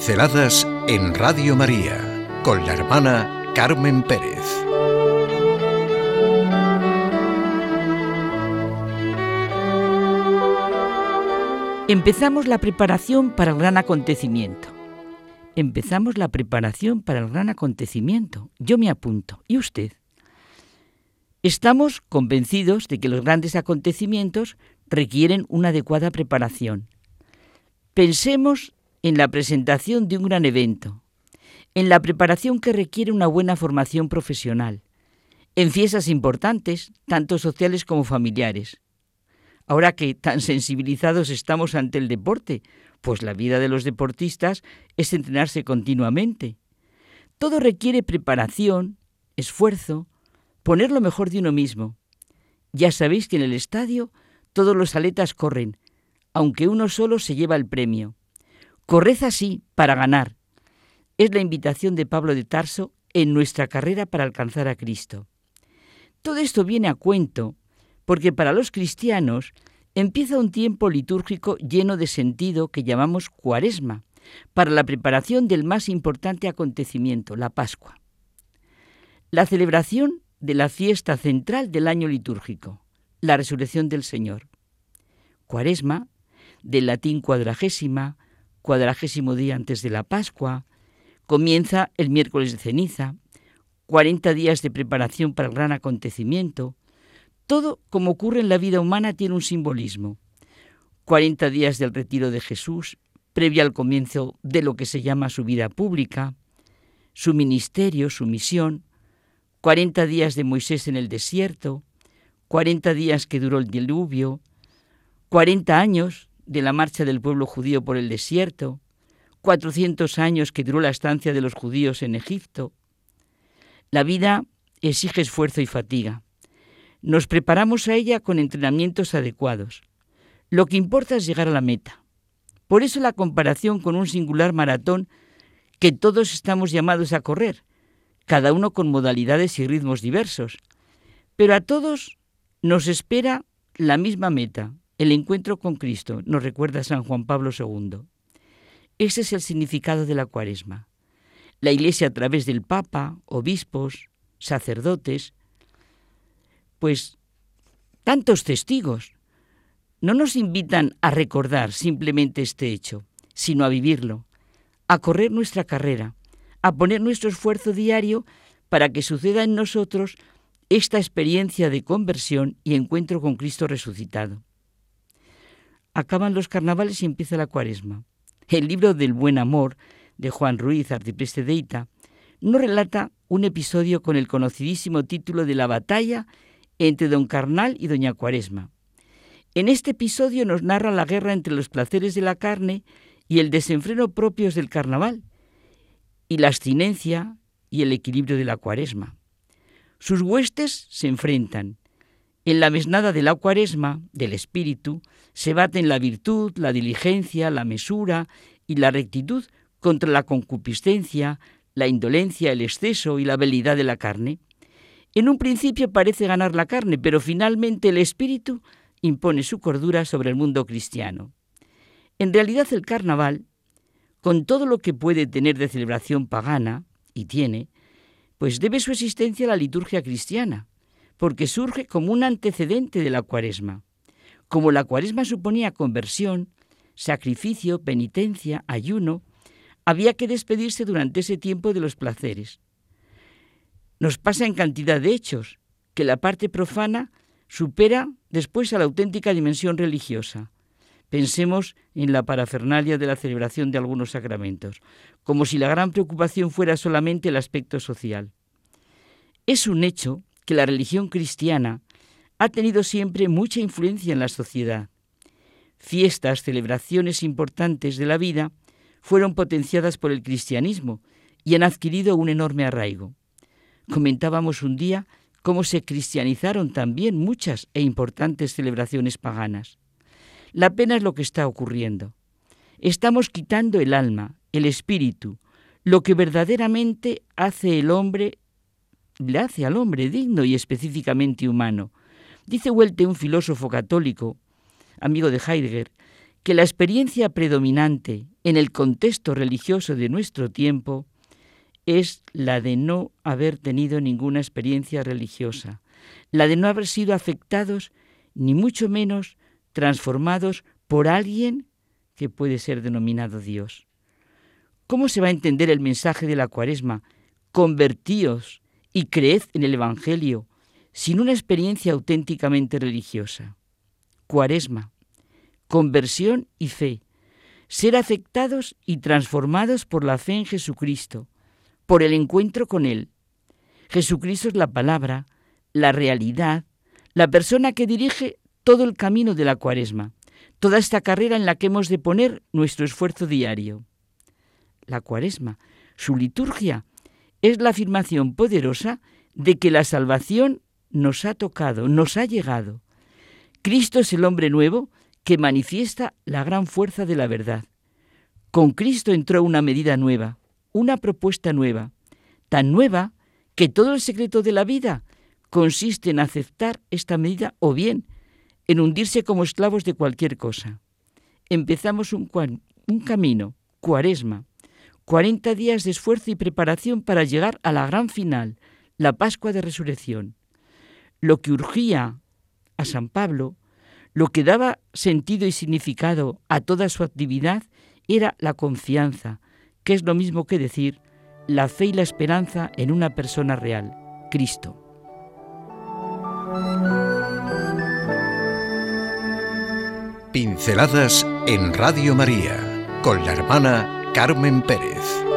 Pinceladas en Radio María con la hermana Carmen Pérez. Empezamos la preparación para el gran acontecimiento. Empezamos la preparación para el gran acontecimiento. Yo me apunto. ¿Y usted? Estamos convencidos de que los grandes acontecimientos requieren una adecuada preparación. Pensemos en la presentación de un gran evento, en la preparación que requiere una buena formación profesional, en fiestas importantes, tanto sociales como familiares. Ahora que tan sensibilizados estamos ante el deporte, pues la vida de los deportistas es entrenarse continuamente. Todo requiere preparación, esfuerzo, poner lo mejor de uno mismo. Ya sabéis que en el estadio todos los aletas corren, aunque uno solo se lleva el premio. Corred así para ganar. Es la invitación de Pablo de Tarso en nuestra carrera para alcanzar a Cristo. Todo esto viene a cuento porque para los cristianos empieza un tiempo litúrgico lleno de sentido que llamamos cuaresma, para la preparación del más importante acontecimiento, la Pascua. La celebración de la fiesta central del año litúrgico, la resurrección del Señor. Cuaresma, del latín cuadragésima, cuadragésimo día antes de la Pascua, comienza el miércoles de ceniza, 40 días de preparación para el gran acontecimiento. Todo, como ocurre en la vida humana, tiene un simbolismo. 40 días del retiro de Jesús, previa al comienzo de lo que se llama su vida pública, su ministerio, su misión, 40 días de Moisés en el desierto, 40 días que duró el diluvio, 40 años de la marcha del pueblo judío por el desierto, 400 años que duró la estancia de los judíos en Egipto. La vida exige esfuerzo y fatiga. Nos preparamos a ella con entrenamientos adecuados. Lo que importa es llegar a la meta. Por eso la comparación con un singular maratón que todos estamos llamados a correr, cada uno con modalidades y ritmos diversos. Pero a todos nos espera la misma meta, el encuentro con Cristo, nos recuerda San Juan Pablo II. Ese es el significado de la cuaresma. La Iglesia a través del Papa, obispos, sacerdotes, pues tantos testigos, no nos invitan a recordar simplemente este hecho, sino a vivirlo, a correr nuestra carrera, a poner nuestro esfuerzo diario para que suceda en nosotros esta experiencia de conversión y encuentro con Cristo resucitado acaban los carnavales y empieza la cuaresma. El libro del buen amor de Juan Ruiz, arcipreste de Ita, nos relata un episodio con el conocidísimo título de la batalla entre don Carnal y doña Cuaresma. En este episodio nos narra la guerra entre los placeres de la carne y el desenfreno propios del carnaval, y la abstinencia y el equilibrio de la cuaresma. Sus huestes se enfrentan, en la mesnada de la cuaresma, del espíritu, se baten la virtud, la diligencia, la mesura y la rectitud contra la concupiscencia, la indolencia, el exceso y la habilidad de la carne. En un principio parece ganar la carne, pero finalmente el espíritu impone su cordura sobre el mundo cristiano. En realidad el carnaval, con todo lo que puede tener de celebración pagana, y tiene, pues debe su existencia a la liturgia cristiana porque surge como un antecedente de la cuaresma. Como la cuaresma suponía conversión, sacrificio, penitencia, ayuno, había que despedirse durante ese tiempo de los placeres. Nos pasa en cantidad de hechos, que la parte profana supera después a la auténtica dimensión religiosa. Pensemos en la parafernalia de la celebración de algunos sacramentos, como si la gran preocupación fuera solamente el aspecto social. Es un hecho que la religión cristiana ha tenido siempre mucha influencia en la sociedad. Fiestas, celebraciones importantes de la vida fueron potenciadas por el cristianismo y han adquirido un enorme arraigo. Comentábamos un día cómo se cristianizaron también muchas e importantes celebraciones paganas. La pena es lo que está ocurriendo. Estamos quitando el alma, el espíritu, lo que verdaderamente hace el hombre le hace al hombre digno y específicamente humano. Dice Welte, un filósofo católico, amigo de Heidegger, que la experiencia predominante en el contexto religioso de nuestro tiempo es la de no haber tenido ninguna experiencia religiosa, la de no haber sido afectados, ni mucho menos transformados por alguien que puede ser denominado Dios. ¿Cómo se va a entender el mensaje de la cuaresma? Convertíos y creed en el Evangelio sin una experiencia auténticamente religiosa. Cuaresma, conversión y fe, ser afectados y transformados por la fe en Jesucristo, por el encuentro con Él. Jesucristo es la palabra, la realidad, la persona que dirige todo el camino de la cuaresma, toda esta carrera en la que hemos de poner nuestro esfuerzo diario. La cuaresma, su liturgia, es la afirmación poderosa de que la salvación nos ha tocado, nos ha llegado. Cristo es el hombre nuevo que manifiesta la gran fuerza de la verdad. Con Cristo entró una medida nueva, una propuesta nueva, tan nueva que todo el secreto de la vida consiste en aceptar esta medida o bien en hundirse como esclavos de cualquier cosa. Empezamos un, un camino, cuaresma, 40 días de esfuerzo y preparación para llegar a la gran final, la Pascua de Resurrección. Lo que urgía a San Pablo, lo que daba sentido y significado a toda su actividad, era la confianza, que es lo mismo que decir la fe y la esperanza en una persona real, Cristo. Pinceladas en Radio María con la hermana Carmen Pérez.